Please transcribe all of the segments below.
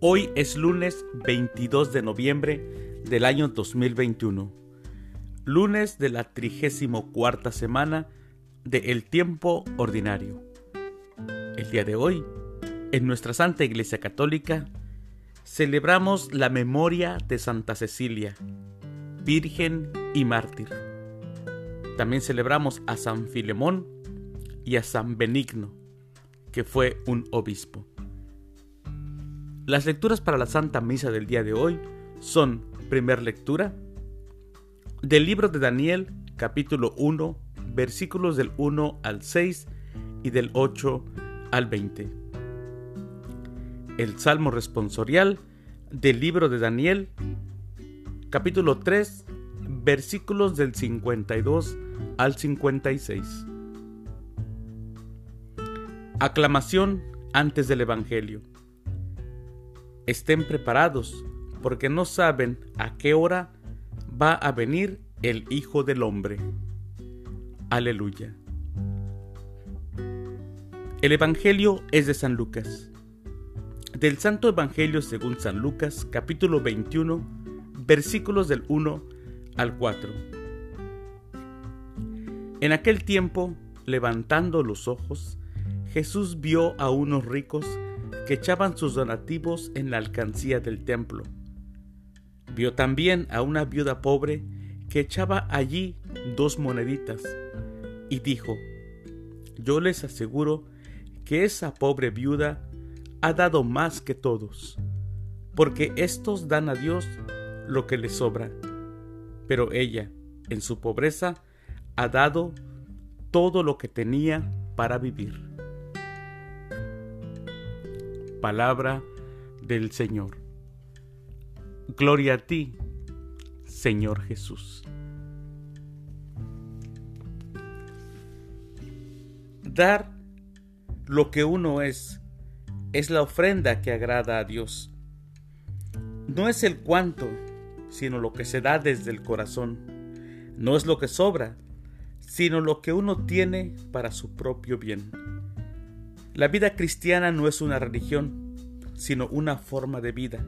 Hoy es lunes 22 de noviembre del año 2021, lunes de la 34 semana de El Tiempo Ordinario. El día de hoy, en nuestra Santa Iglesia Católica, celebramos la memoria de Santa Cecilia, Virgen y Mártir. También celebramos a San Filemón y a San Benigno, que fue un obispo. Las lecturas para la Santa Misa del día de hoy son, primer lectura, del libro de Daniel, capítulo 1, versículos del 1 al 6 y del 8 al 20. El Salmo responsorial del libro de Daniel, capítulo 3, versículos del 52 al 56. Aclamación antes del Evangelio estén preparados, porque no saben a qué hora va a venir el Hijo del Hombre. Aleluya. El Evangelio es de San Lucas. Del Santo Evangelio según San Lucas, capítulo 21, versículos del 1 al 4. En aquel tiempo, levantando los ojos, Jesús vio a unos ricos que echaban sus donativos en la alcancía del templo. Vio también a una viuda pobre que echaba allí dos moneditas y dijo, yo les aseguro que esa pobre viuda ha dado más que todos, porque éstos dan a Dios lo que les sobra, pero ella, en su pobreza, ha dado todo lo que tenía para vivir palabra del Señor. Gloria a ti, Señor Jesús. Dar lo que uno es es la ofrenda que agrada a Dios. No es el cuánto, sino lo que se da desde el corazón. No es lo que sobra, sino lo que uno tiene para su propio bien. La vida cristiana no es una religión, sino una forma de vida.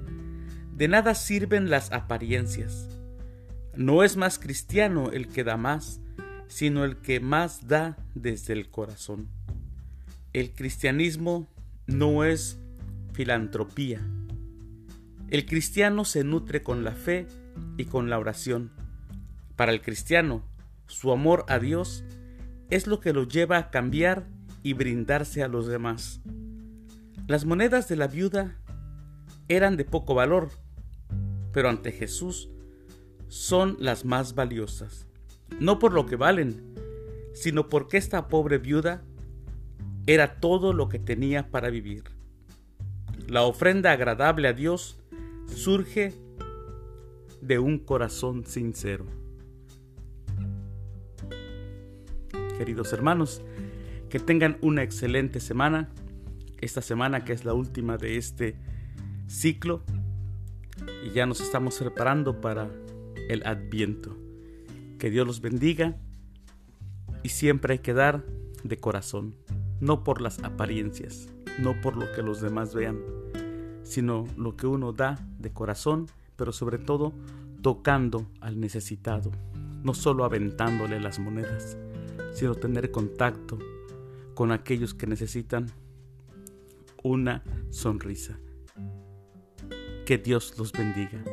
De nada sirven las apariencias. No es más cristiano el que da más, sino el que más da desde el corazón. El cristianismo no es filantropía. El cristiano se nutre con la fe y con la oración. Para el cristiano, su amor a Dios es lo que lo lleva a cambiar y brindarse a los demás. Las monedas de la viuda eran de poco valor, pero ante Jesús son las más valiosas, no por lo que valen, sino porque esta pobre viuda era todo lo que tenía para vivir. La ofrenda agradable a Dios surge de un corazón sincero. Queridos hermanos, que tengan una excelente semana. Esta semana que es la última de este ciclo. Y ya nos estamos preparando para el adviento. Que Dios los bendiga. Y siempre hay que dar de corazón. No por las apariencias. No por lo que los demás vean. Sino lo que uno da de corazón. Pero sobre todo tocando al necesitado. No solo aventándole las monedas. Sino tener contacto con aquellos que necesitan una sonrisa. Que Dios los bendiga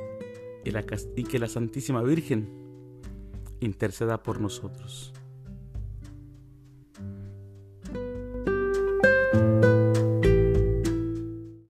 y, que la Santísima Virgen interceda por nosotros.